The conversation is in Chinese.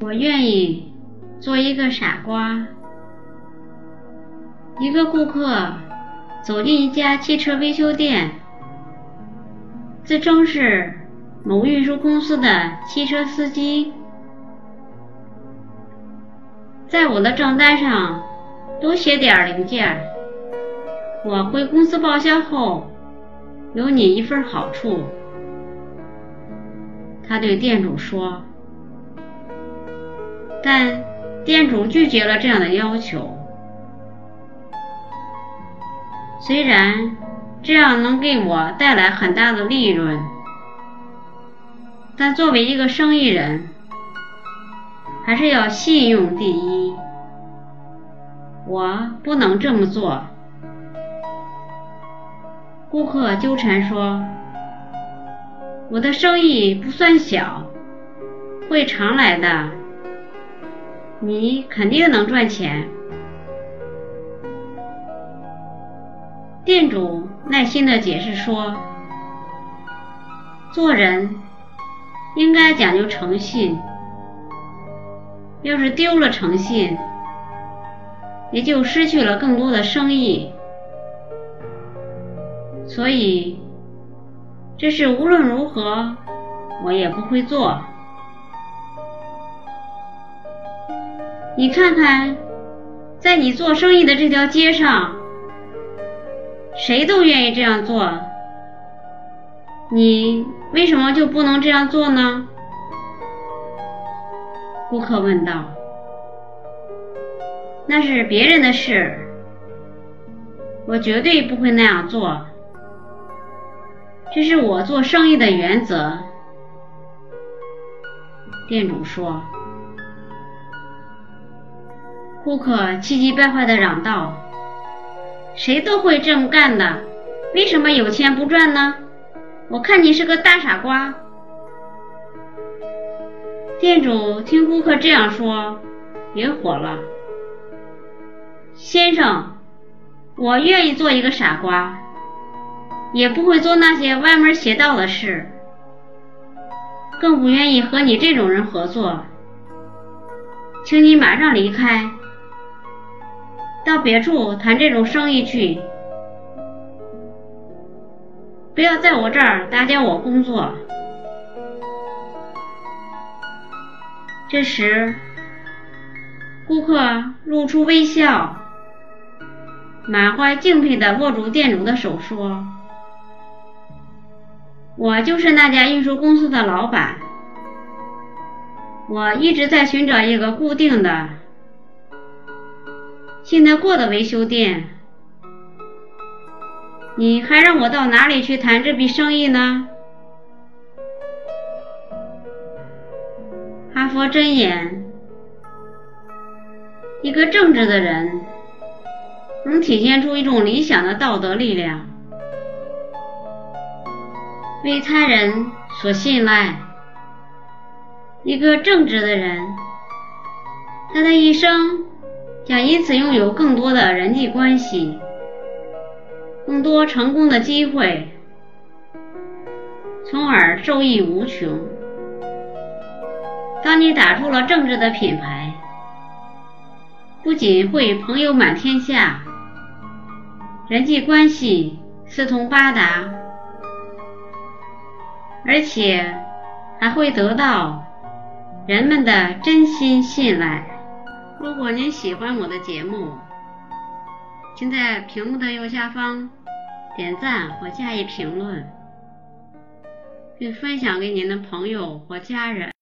我愿意做一个傻瓜。一个顾客走进一家汽车维修店，自称是某运输公司的汽车司机，在我的账单上多写点零件，我回公司报销后有你一份好处。他对店主说，但店主拒绝了这样的要求。虽然这样能给我带来很大的利润，但作为一个生意人，还是要信用第一。我不能这么做。顾客纠缠说：“我的生意不算小，会常来的，你肯定能赚钱。”店主耐心的解释说：“做人应该讲究诚信，要是丢了诚信，也就失去了更多的生意。所以，这事无论如何我也不会做。你看看，在你做生意的这条街上。”谁都愿意这样做，你为什么就不能这样做呢？顾客问道。那是别人的事，我绝对不会那样做，这是我做生意的原则。店主说。顾客气急败坏的嚷道。谁都会这么干的，为什么有钱不赚呢？我看你是个大傻瓜。店主听顾客这样说，也火了。先生，我愿意做一个傻瓜，也不会做那些歪门邪道的事，更不愿意和你这种人合作，请你马上离开。到别处谈这种生意去，不要在我这儿打搅我工作。这时，顾客露出微笑，满怀敬佩的握住店主的手，说：“我就是那家运输公司的老板，我一直在寻找一个固定的。”信得过的维修店，你还让我到哪里去谈这笔生意呢？哈佛箴言：一个正直的人能体现出一种理想的道德力量，为他人所信赖。一个正直的人，他的一生。想因此拥有更多的人际关系，更多成功的机会，从而受益无穷。当你打出了政治的品牌，不仅会朋友满天下，人际关系四通八达，而且还会得到人们的真心信赖。如果您喜欢我的节目，请在屏幕的右下方点赞或加以评论，并分享给您的朋友或家人。